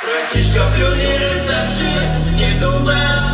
Franciszka pionierem znaczy nie dumę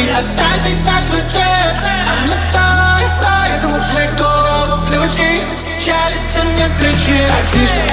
Ведь отдай так ключи А мне то и стоит лучше голову включить Чалится мне ключи Так слишком